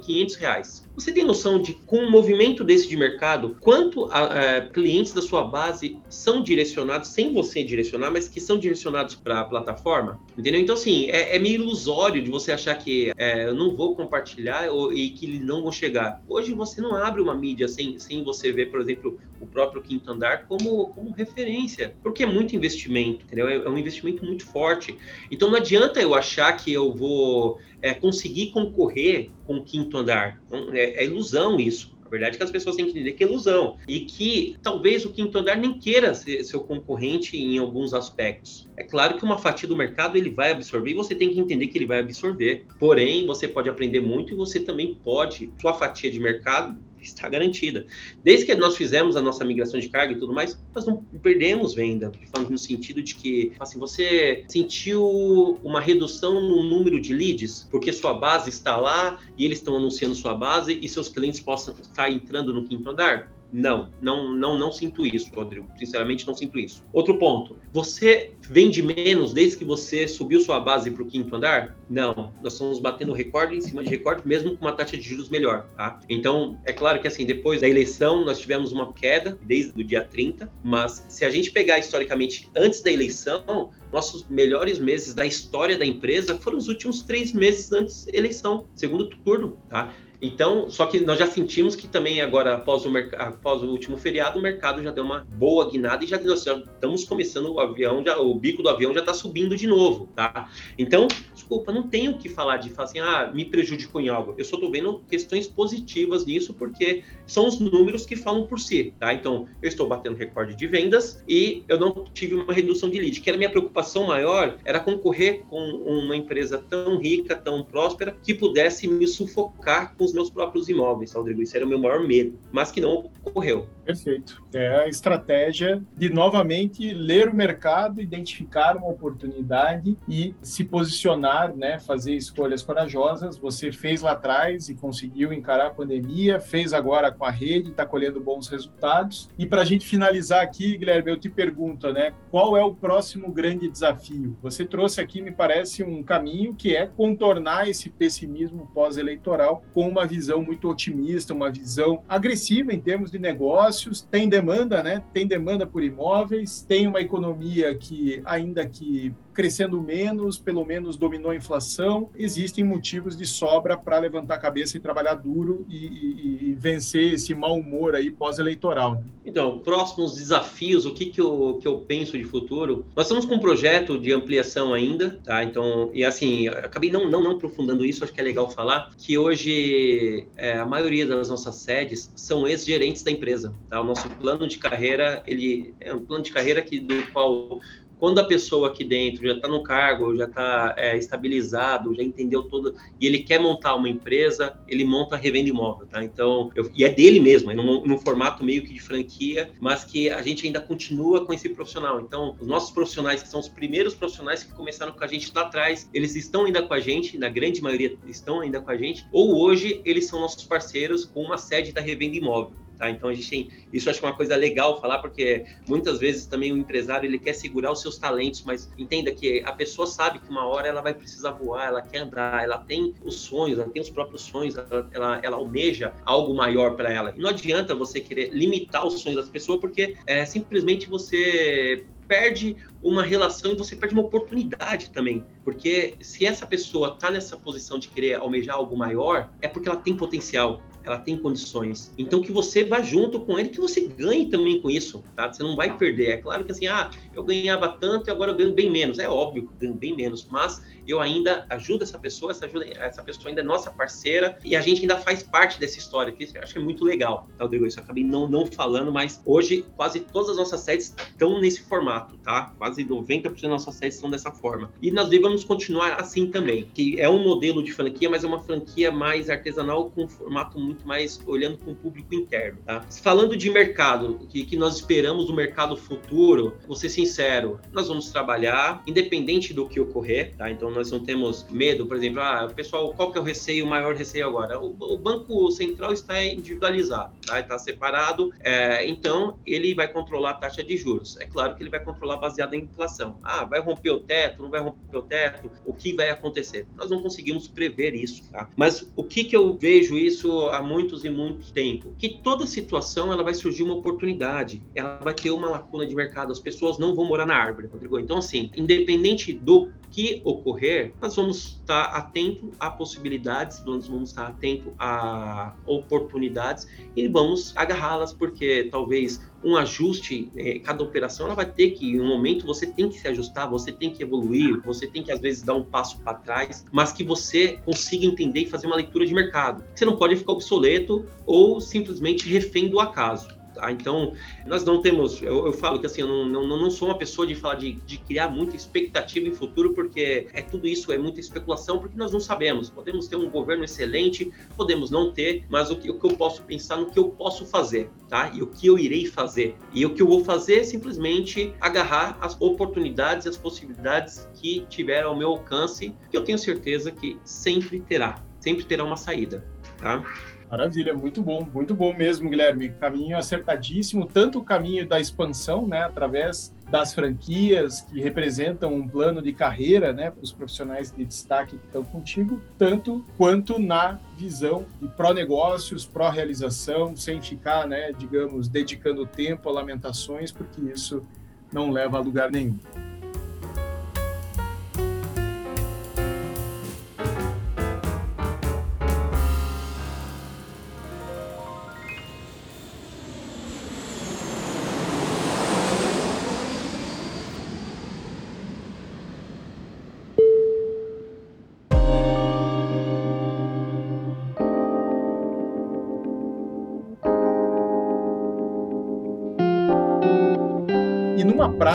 500 reais. Você tem noção de, com um movimento desse de mercado, quanto a, a, clientes da sua base são direcionados, sem você direcionar, mas que são direcionados para a plataforma? Entendeu? Então, assim, é, é, meio ilusório de você achar que é, eu não vou compartilhar ou, e que não vão chegar. Hoje você não abre uma mídia sem, sem você ver, por exemplo, o próprio quinto andar como, como referência, porque é muito investimento, entendeu? É, é um investimento muito forte. Então, não adianta eu achar que eu vou é, conseguir concorrer com o quinto andar. Então, é, é ilusão isso. A verdade é que as pessoas têm que entender que é ilusão. E que talvez o quinto andar nem queira ser seu concorrente em alguns aspectos. É claro que uma fatia do mercado ele vai absorver e você tem que entender que ele vai absorver. Porém, você pode aprender muito e você também pode, sua fatia de mercado, está garantida. Desde que nós fizemos a nossa migração de carga e tudo mais, nós não perdemos venda, no sentido de que, assim, você sentiu uma redução no número de leads, porque sua base está lá e eles estão anunciando sua base e seus clientes possam estar entrando no quinto andar? Não, não, não, não sinto isso, Rodrigo. Sinceramente, não sinto isso. Outro ponto. Você vende menos desde que você subiu sua base para o quinto andar? Não. Nós estamos batendo recorde em cima de recorde, mesmo com uma taxa de juros melhor, tá? Então, é claro que assim, depois da eleição, nós tivemos uma queda desde o dia 30, mas se a gente pegar historicamente antes da eleição, nossos melhores meses da história da empresa foram os últimos três meses antes da eleição, segundo turno, tá? Então, só que nós já sentimos que também agora, após o, após o último feriado, o mercado já deu uma boa guinada e já, nós já estamos começando o avião, já, o bico do avião já está subindo de novo, tá? Então, desculpa, não tenho o que falar de falar assim, ah, me prejudicou em algo. Eu só estou vendo questões positivas nisso, porque são os números que falam por si, tá? Então, eu estou batendo recorde de vendas e eu não tive uma redução de lead, que era minha preocupação maior, era concorrer com uma empresa tão rica, tão próspera, que pudesse me sufocar com os meus próprios imóveis, Rodrigo. Isso era o meu maior medo, mas que não ocorreu. Perfeito. É a estratégia de novamente ler o mercado, identificar uma oportunidade e se posicionar, né, fazer escolhas corajosas. Você fez lá atrás e conseguiu encarar a pandemia, fez agora com a rede, está colhendo bons resultados. E para a gente finalizar aqui, Guilherme, eu te pergunto, né, qual é o próximo grande desafio? Você trouxe aqui, me parece, um caminho que é contornar esse pessimismo pós-eleitoral com uma visão muito otimista, uma visão agressiva em termos de negócios. Tem demanda, né? Tem demanda por imóveis, tem uma economia que ainda que crescendo menos, pelo menos dominou a inflação, existem motivos de sobra para levantar a cabeça e trabalhar duro e, e, e vencer esse mau humor aí pós-eleitoral. Né? Então, próximos desafios, o que, que, eu, que eu penso de futuro? Nós estamos com um projeto de ampliação ainda, tá? Então, e assim, acabei não, não, não aprofundando isso, acho que é legal falar, que hoje é, a maioria das nossas sedes são ex-gerentes da empresa, tá? O nosso plano de carreira, ele é um plano de carreira que, do qual quando a pessoa aqui dentro já está no cargo, já está é, estabilizado, já entendeu tudo, e ele quer montar uma empresa, ele monta a revenda imóvel, tá? Então, eu, e é dele mesmo, é num, num, formato meio que de franquia, mas que a gente ainda continua com esse profissional. Então, os nossos profissionais, que são os primeiros profissionais que começaram com a gente lá atrás, eles estão ainda com a gente, na grande maioria estão ainda com a gente, ou hoje eles são nossos parceiros com uma sede da revenda imóvel. Tá? Então a gente tem isso acho que é uma coisa legal falar porque muitas vezes também o empresário ele quer segurar os seus talentos, mas entenda que a pessoa sabe que uma hora ela vai precisar voar, ela quer andar, ela tem os sonhos, ela tem os próprios sonhos, ela, ela, ela almeja algo maior para ela. E não adianta você querer limitar os sonhos das pessoas porque é, simplesmente você perde uma relação e você perde uma oportunidade também. Porque se essa pessoa está nessa posição de querer almejar algo maior, é porque ela tem potencial ela tem condições. Então que você vá junto com ele, que você ganhe também com isso, tá? Você não vai perder. É claro que assim, ah, eu ganhava tanto e agora eu ganho bem menos. É óbvio que ganho bem menos, mas eu ainda ajudo essa pessoa, essa, ajuda, essa pessoa ainda é nossa parceira e a gente ainda faz parte dessa história, que eu acho que é muito legal, tá, Rodrigo? Isso eu acabei não, não falando, mas hoje quase todas as nossas sedes estão nesse formato, tá? Quase 90% das nossas sedes estão dessa forma. E nós devemos continuar assim também, que é um modelo de franquia, mas é uma franquia mais artesanal com um formato muito mais olhando para o público interno, tá? Falando de mercado, que, que nós esperamos do mercado futuro, vou ser sincero, nós vamos trabalhar independente do que ocorrer, tá? Então nós não temos medo, por exemplo, ah, pessoal, qual que é o receio, o maior receio agora? O, o Banco Central está individualizado, tá? está separado, é, então ele vai controlar a taxa de juros. É claro que ele vai controlar baseado em inflação. Ah, vai romper o teto, não vai romper o teto? O que vai acontecer? Nós não conseguimos prever isso, tá? Mas o que, que eu vejo isso há muitos e muito tempo? Que toda situação ela vai surgir uma oportunidade, ela vai ter uma lacuna de mercado, as pessoas não vão morar na árvore, Rodrigo. Então, assim, independente do que ocorrer, nós vamos estar atento a possibilidades, nós vamos estar atento a oportunidades e vamos agarrá-las, porque talvez um ajuste, é, cada operação ela vai ter que, em um momento, você tem que se ajustar, você tem que evoluir, você tem que, às vezes, dar um passo para trás, mas que você consiga entender e fazer uma leitura de mercado. Você não pode ficar obsoleto ou simplesmente refém do acaso. Tá? Então, nós não temos, eu, eu falo que assim, eu não, não, não, sou uma pessoa de falar de, de criar muita expectativa em futuro, porque é tudo isso, é muita especulação, porque nós não sabemos. Podemos ter um governo excelente, podemos não ter, mas o que, o que eu posso pensar no que eu posso fazer, tá? E o que eu irei fazer. E o que eu vou fazer é simplesmente agarrar as oportunidades e as possibilidades que tiver ao meu alcance, que eu tenho certeza que sempre terá, sempre terá uma saída, tá? Maravilha, muito bom, muito bom mesmo, Guilherme. Caminho acertadíssimo, tanto o caminho da expansão, né, através das franquias que representam um plano de carreira, né, para os profissionais de destaque que estão contigo, tanto quanto na visão de pró-negócios, pró-realização, sem ficar, né, digamos, dedicando tempo a lamentações, porque isso não leva a lugar nenhum.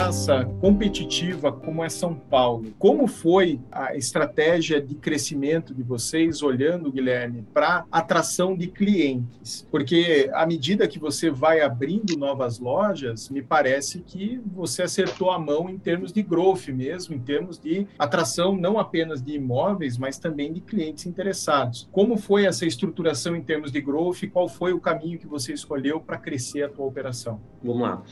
Praça competitiva como é São Paulo, como foi a estratégia de crescimento de vocês, olhando, Guilherme, para atração de clientes? Porque à medida que você vai abrindo novas lojas, me parece que você acertou a mão em termos de growth mesmo, em termos de atração não apenas de imóveis, mas também de clientes interessados. Como foi essa estruturação em termos de growth qual foi o caminho que você escolheu para crescer a tua operação? Vamos lá.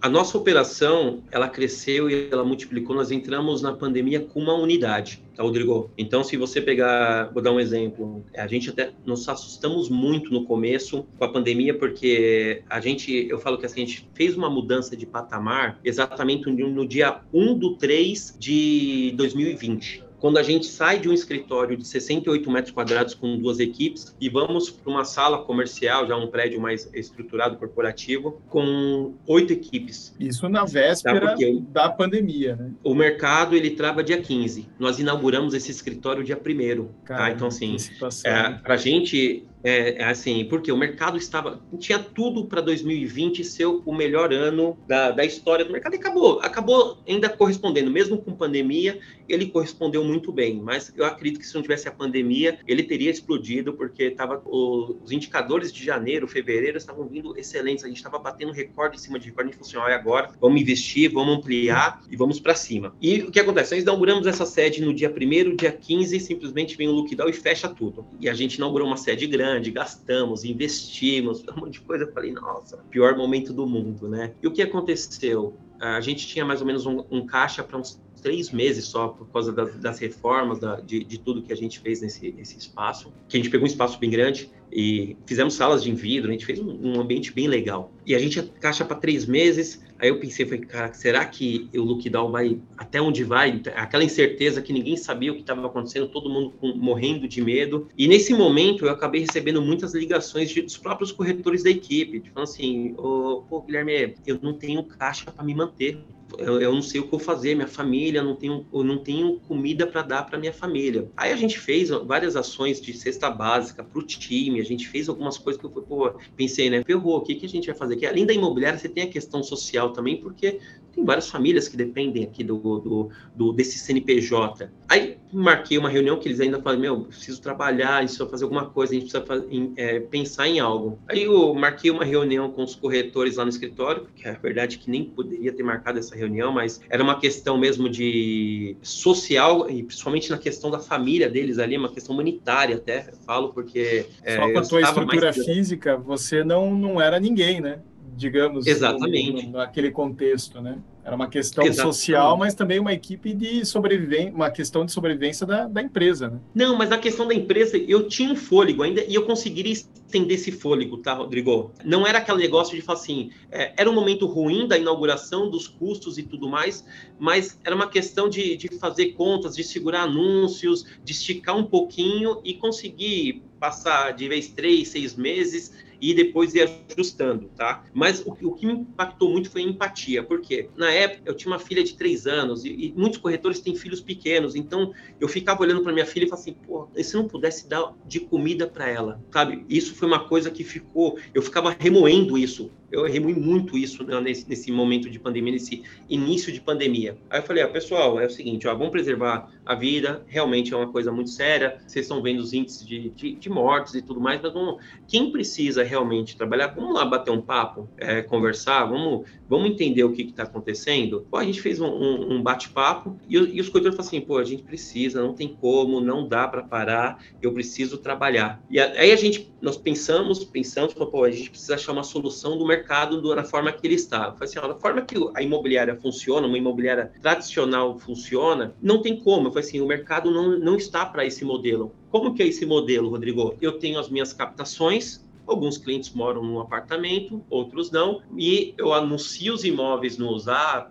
A nossa operação, ela cresceu e ela multiplicou. Nós entramos na pandemia com uma unidade, tá, Rodrigo? Então, se você pegar, vou dar um exemplo, a gente até nos assustamos muito no começo com a pandemia, porque a gente, eu falo que assim, a gente fez uma mudança de patamar exatamente no dia 1 do 3 de 2020 quando a gente sai de um escritório de 68 metros quadrados com duas equipes e vamos para uma sala comercial, já um prédio mais estruturado, corporativo, com oito equipes. Isso na véspera tá? da pandemia, né? O mercado, ele trava dia 15. Nós inauguramos esse escritório dia 1 tá? Então, assim, é, para a gente é, é, assim, porque o mercado estava. Tinha tudo para 2020 ser o melhor ano da, da história do mercado e acabou. Acabou ainda correspondendo, mesmo com pandemia, ele correspondeu muito bem. Mas eu acredito que se não tivesse a pandemia, ele teria explodido, porque tava, os indicadores de janeiro, fevereiro estavam vindo excelentes. A gente estava batendo recorde em cima de recorde. A gente falou assim: olha, agora vamos investir, vamos ampliar e vamos para cima. E o que acontece? Nós inauguramos essa sede no dia 1, dia 15, simplesmente vem o lockdown e fecha tudo. E a gente inaugurou uma sede grande grande, gastamos, investimos, um monte de coisa. Eu falei, nossa, pior momento do mundo, né? E o que aconteceu? A gente tinha mais ou menos um, um caixa para uns três meses só por causa das, das reformas, da, de, de, tudo que a gente fez nesse, nesse espaço. Que a gente pegou um espaço bem grande e fizemos salas de vidro, a gente fez um, um ambiente bem legal. E a gente caixa para três meses. Aí eu pensei, cara, será que o lockdown vai até onde vai? Aquela incerteza que ninguém sabia o que estava acontecendo, todo mundo com, morrendo de medo. E nesse momento eu acabei recebendo muitas ligações de, dos próprios corretores da equipe, falando assim: oh, pô, Guilherme, eu não tenho caixa para me manter eu, eu, não sei o que eu fazer, minha família, não tenho, eu não tenho comida para dar para minha família. Aí a gente fez várias ações de cesta básica para o time, a gente fez algumas coisas que eu pô, pensei, né? Ferrou, o que, que a gente vai fazer aqui? Além da imobiliária, você tem a questão social também, porque tem várias famílias que dependem aqui do, do, do, desse CNPJ. Aí marquei uma reunião que eles ainda falam, meu, preciso trabalhar, a gente precisa fazer alguma coisa, a gente precisa fazer, é, pensar em algo. Aí eu marquei uma reunião com os corretores lá no escritório, que é verdade que nem poderia ter marcado essa reunião, mas era uma questão mesmo de social, e principalmente na questão da família deles ali, uma questão humanitária até, falo, porque... É, Só com a tua estrutura mais... física, você não, não era ninguém, né? Digamos, Exatamente. No, naquele contexto, né? Era uma questão Exatamente. social, mas também uma equipe de sobrevivência, uma questão de sobrevivência da, da empresa, né? Não, mas a questão da empresa, eu tinha um fôlego ainda e eu conseguiria estender esse fôlego, tá, Rodrigo? Não era aquele negócio de falar assim, é, era um momento ruim da inauguração, dos custos e tudo mais, mas era uma questão de, de fazer contas, de segurar anúncios, de esticar um pouquinho e conseguir passar de vez três, seis meses e depois ir ajustando, tá? Mas o, o que me impactou muito foi a empatia, porque na época eu tinha uma filha de três anos e, e muitos corretores têm filhos pequenos, então eu ficava olhando para minha filha e falava assim, pô, e se não pudesse dar de comida para ela, sabe? Isso foi uma coisa que ficou, eu ficava remoendo isso eu remui muito isso né, nesse, nesse, momento de pandemia, nesse início de pandemia. Aí eu falei, ah, pessoal, é o seguinte, ó, vamos preservar a vida, realmente é uma coisa muito séria, vocês estão vendo os índices de, de, de mortes e tudo mais, mas vamos, quem precisa realmente trabalhar, vamos lá bater um papo, é, conversar, vamos, vamos entender o que está acontecendo. Pô, a gente fez um, um, um bate-papo e, e, os corretores falaram assim, pô, a gente precisa, não tem como, não dá para parar, eu preciso trabalhar. E aí a gente, nós pensamos, pensamos, pô, a gente precisa achar uma solução do mercado mercado da forma que ele está. Falei assim, ó, da forma que a imobiliária funciona, uma imobiliária tradicional funciona, não tem como. Eu falei assim, o mercado não, não está para esse modelo. Como que é esse modelo, Rodrigo? Eu tenho as minhas captações, Alguns clientes moram num apartamento, outros não. E eu anuncio os imóveis no Zap,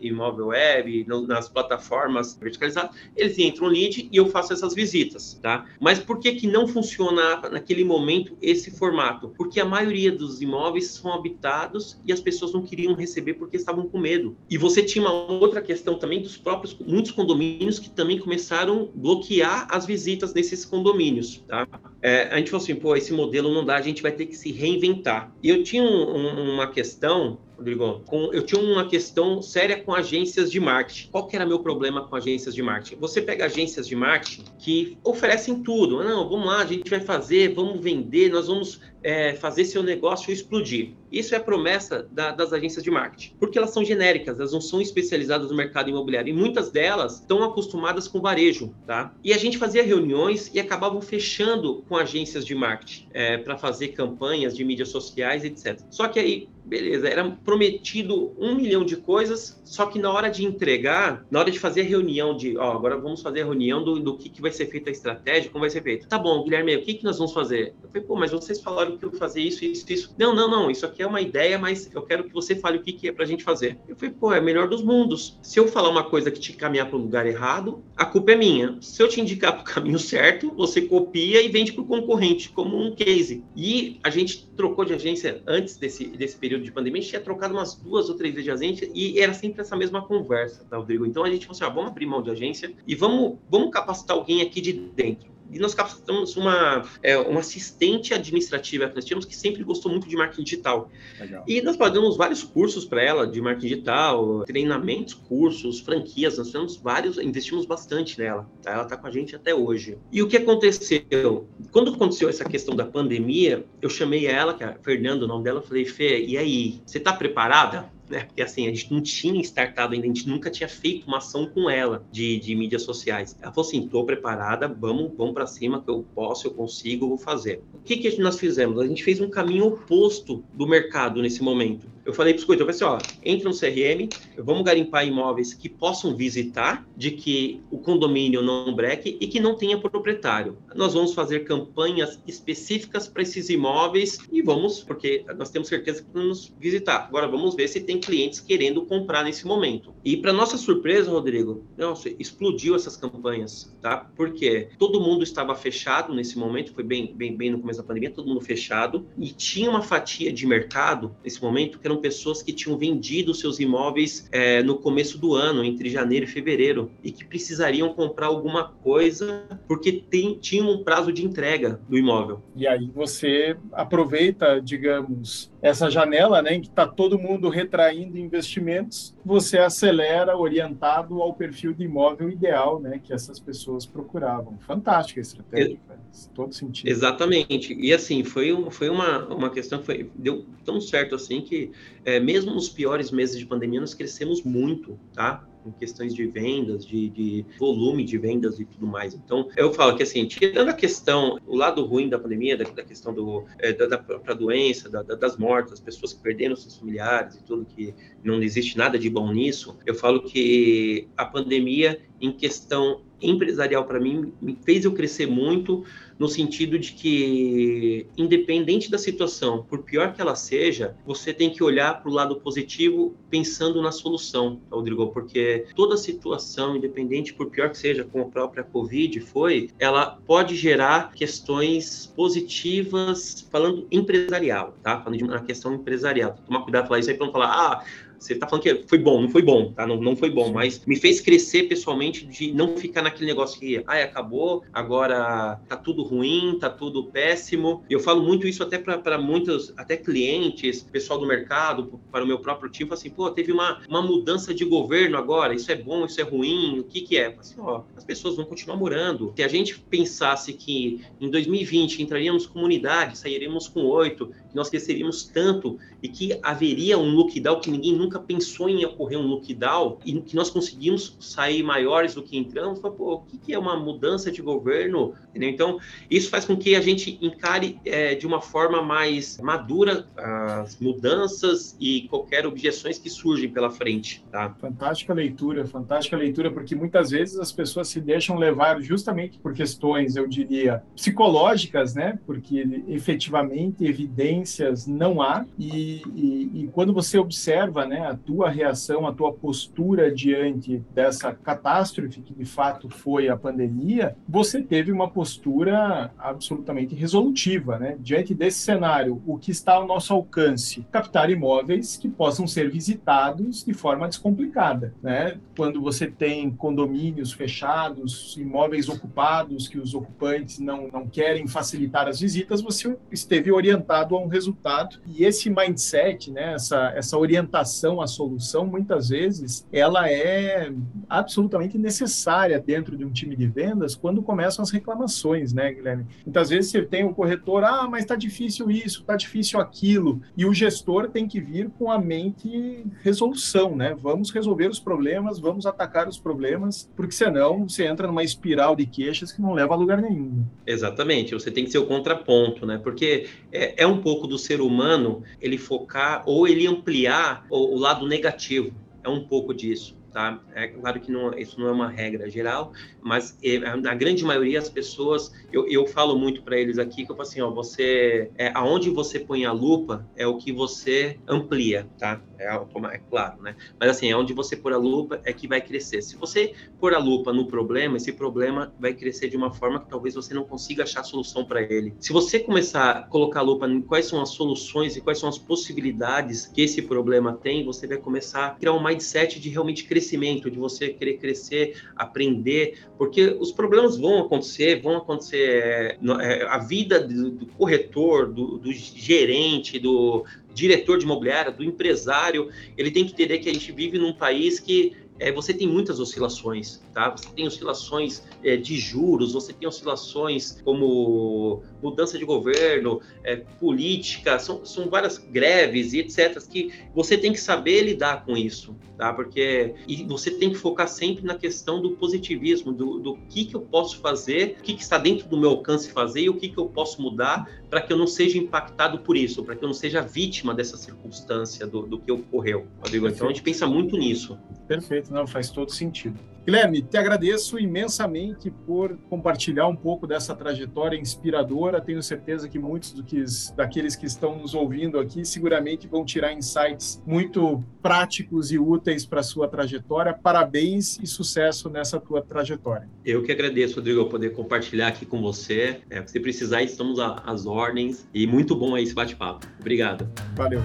Imóvel Web, no, nas plataformas verticalizadas. Eles entram no lead e eu faço essas visitas, tá? Mas por que que não funciona naquele momento esse formato? Porque a maioria dos imóveis são habitados e as pessoas não queriam receber porque estavam com medo. E você tinha uma outra questão também dos próprios muitos condomínios que também começaram a bloquear as visitas nesses condomínios, tá? É, a gente falou assim, pô, esse modelo não dá, a gente vai ter que se reinventar. E eu tinha um, um, uma questão Rodrigo, com, eu tinha uma questão séria com agências de marketing. Qual que era meu problema com agências de marketing? Você pega agências de marketing que oferecem tudo. Não, vamos lá, a gente vai fazer, vamos vender, nós vamos é, fazer seu negócio explodir. Isso é a promessa da, das agências de marketing, porque elas são genéricas, elas não são especializadas no mercado imobiliário e muitas delas estão acostumadas com varejo, tá? E a gente fazia reuniões e acabavam fechando com agências de marketing é, para fazer campanhas de mídias sociais, etc. Só que aí beleza, era prometido um milhão de coisas, só que na hora de entregar, na hora de fazer a reunião de, ó, agora vamos fazer a reunião do, do que, que vai ser feita a estratégia, como vai ser feito. Tá bom, Guilherme, o que, que nós vamos fazer? Eu falei, pô, mas vocês falaram que eu fazer isso, isso, isso. Não, não, não, isso aqui é uma ideia, mas eu quero que você fale o que, que é pra gente fazer. Eu falei, pô, é melhor dos mundos. Se eu falar uma coisa que te caminhar para o lugar errado, a culpa é minha. Se eu te indicar para o caminho certo, você copia e vende para o concorrente, como um case. E a gente trocou de agência antes desse, desse período período de pandemia, a gente tinha trocado umas duas ou três vezes de agência e era sempre essa mesma conversa, tá, Rodrigo? Então a gente falou assim: ah, vamos abrir mão de agência e vamos, vamos capacitar alguém aqui de dentro e nós capacitamos uma, é, uma assistente administrativa que nós tínhamos que sempre gostou muito de marketing digital. Legal. E nós pagamos vários cursos para ela de marketing digital, treinamentos, cursos, franquias, nós fizemos vários, investimos bastante nela. Tá? Ela está com a gente até hoje. E o que aconteceu? Quando aconteceu essa questão da pandemia, eu chamei ela, que é a Fernanda, o nome dela, eu falei, Fê, e aí, você está preparada? Né? Porque assim, a gente não tinha startado ainda, a gente nunca tinha feito uma ação com ela de, de mídias sociais. Ela falou assim: tô preparada, vamos, vamos para cima, que eu posso, eu consigo, eu vou fazer. O que, que nós fizemos? A gente fez um caminho oposto do mercado nesse momento. Eu falei para os eu falei assim: ó, entra no CRM, vamos garimpar imóveis que possam visitar, de que o condomínio não breque e que não tenha proprietário. Nós vamos fazer campanhas específicas para esses imóveis e vamos, porque nós temos certeza que vamos visitar. Agora vamos ver se tem clientes querendo comprar nesse momento. E para nossa surpresa, Rodrigo, nossa, explodiu essas campanhas, tá? Porque todo mundo estava fechado nesse momento, foi bem, bem, bem no começo da pandemia, todo mundo fechado, e tinha uma fatia de mercado nesse momento que eram pessoas que tinham vendido seus imóveis é, no começo do ano, entre janeiro e fevereiro, e que precisariam comprar alguma coisa porque tem, tinha um prazo de entrega do imóvel. E aí você aproveita, digamos, essa janela, né, em que está todo mundo retraindo investimentos, você acelera orientado ao perfil de imóvel ideal, né, que essas pessoas procuravam. Fantástica a estratégia, faz todo sentido. Exatamente. E assim, foi, um, foi uma, uma questão, foi, deu tão certo assim que é, mesmo nos piores meses de pandemia nós crescemos muito, tá? Em questões de vendas, de, de, volume de vendas e tudo mais. Então, eu falo que, assim, tirando a questão, o lado ruim da pandemia, da, da questão do, é, da, da, própria doença, da, das mortes, das pessoas que perderam seus familiares e tudo, que não existe nada de bom nisso, eu falo que a pandemia, em questão empresarial, para mim, me fez eu crescer muito no sentido de que, independente da situação, por pior que ela seja, você tem que olhar para o lado positivo pensando na solução, Rodrigo, porque toda situação, independente por pior que seja, como a própria Covid foi, ela pode gerar questões positivas, falando empresarial, tá? Falando de uma questão empresarial. Tomar cuidado falar isso aí para não falar, ah, você está falando que foi bom, não foi bom, tá? Não, não foi bom, mas me fez crescer pessoalmente de não ficar naquele negócio que, ai, acabou, agora tá tudo ruim, tá tudo péssimo. Eu falo muito isso até para muitos, até clientes, pessoal do mercado, para o meu próprio time, assim, pô, teve uma, uma mudança de governo agora, isso é bom, isso é ruim, o que que é? Assim, ó, as pessoas vão continuar morando. Se a gente pensasse que em 2020 entraríamos comunidade, sairíamos com oito, que nós cresceríamos tanto e que haveria um lockdown que ninguém nunca pensou em ocorrer um lockdown e que nós conseguimos sair maiores do que entramos, pô, o que, que é uma mudança de governo? Entendeu? Então, isso faz com que a gente encare é, de uma forma mais madura as mudanças e qualquer objeções que surgem pela frente. Tá? Fantástica leitura, fantástica leitura, porque muitas vezes as pessoas se deixam levar justamente por questões, eu diria, psicológicas, né? Porque efetivamente evidências não há e, e, e quando você observa, né? Né, a tua reação, a tua postura diante dessa catástrofe que de fato foi a pandemia, você teve uma postura absolutamente resolutiva, né? Diante desse cenário, o que está ao nosso alcance? Captar imóveis que possam ser visitados de forma descomplicada, né? Quando você tem condomínios fechados, imóveis ocupados que os ocupantes não, não querem facilitar as visitas, você esteve orientado a um resultado e esse mindset, né, essa, essa orientação à solução, muitas vezes, ela é absolutamente necessária dentro de um time de vendas quando começam as reclamações, né, Guilherme? Muitas vezes você tem o corretor, ah, mas está difícil isso, está difícil aquilo, e o gestor tem que vir com a mente resolução, né? Vamos resolver os problemas, vamos atacar os problemas, porque senão você entra numa espiral de queixas que não leva a lugar nenhum. Exatamente, você tem que ser o contraponto, né? Porque é, é um pouco do ser humano ele focar ou ele ampliar o, o lado negativo. É um pouco disso tá? É claro que não, isso não é uma regra geral, mas é, na grande maioria as pessoas, eu, eu falo muito para eles aqui que eu falo assim, ó, você, é, aonde você põe a lupa é o que você amplia, tá? É, é claro, né? Mas assim, aonde você pôr a lupa é que vai crescer. Se você pôr a lupa no problema, esse problema vai crescer de uma forma que talvez você não consiga achar solução para ele. Se você começar a colocar a lupa em quais são as soluções e quais são as possibilidades que esse problema tem, você vai começar a criar um mindset de realmente crescimento, de você querer crescer, aprender, porque os problemas vão acontecer, vão acontecer. É, a vida do, do corretor, do, do gerente, do diretor de imobiliária, do empresário, ele tem que entender que a gente vive num país que é, você tem muitas oscilações, tá? Você tem oscilações é, de juros, você tem oscilações como mudança de governo, é, política, são, são várias greves e etc. que você tem que saber lidar com isso, tá? Porque e você tem que focar sempre na questão do positivismo, do, do que que eu posso fazer, o que, que está dentro do meu alcance fazer e o que que eu posso mudar para que eu não seja impactado por isso, para que eu não seja vítima dessa circunstância do, do que ocorreu. Rodrigo, então a gente pensa muito nisso. Perfeito, não faz todo sentido. Guilherme, te agradeço imensamente por compartilhar um pouco dessa trajetória inspiradora. Tenho certeza que muitos que, daqueles que estão nos ouvindo aqui seguramente vão tirar insights muito práticos e úteis para a sua trajetória. Parabéns e sucesso nessa tua trajetória. Eu que agradeço, Rodrigo, poder compartilhar aqui com você. É, se precisar, estamos às ordens. E muito bom aí esse bate-papo. Obrigado. Valeu.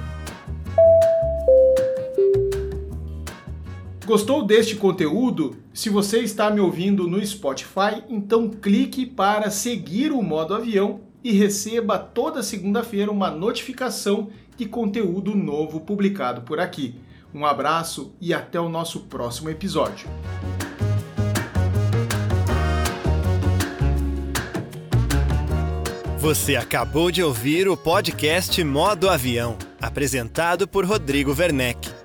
Gostou deste conteúdo? Se você está me ouvindo no Spotify, então clique para seguir o modo avião e receba toda segunda-feira uma notificação de conteúdo novo publicado por aqui. Um abraço e até o nosso próximo episódio. Você acabou de ouvir o podcast Modo Avião, apresentado por Rodrigo Werneck.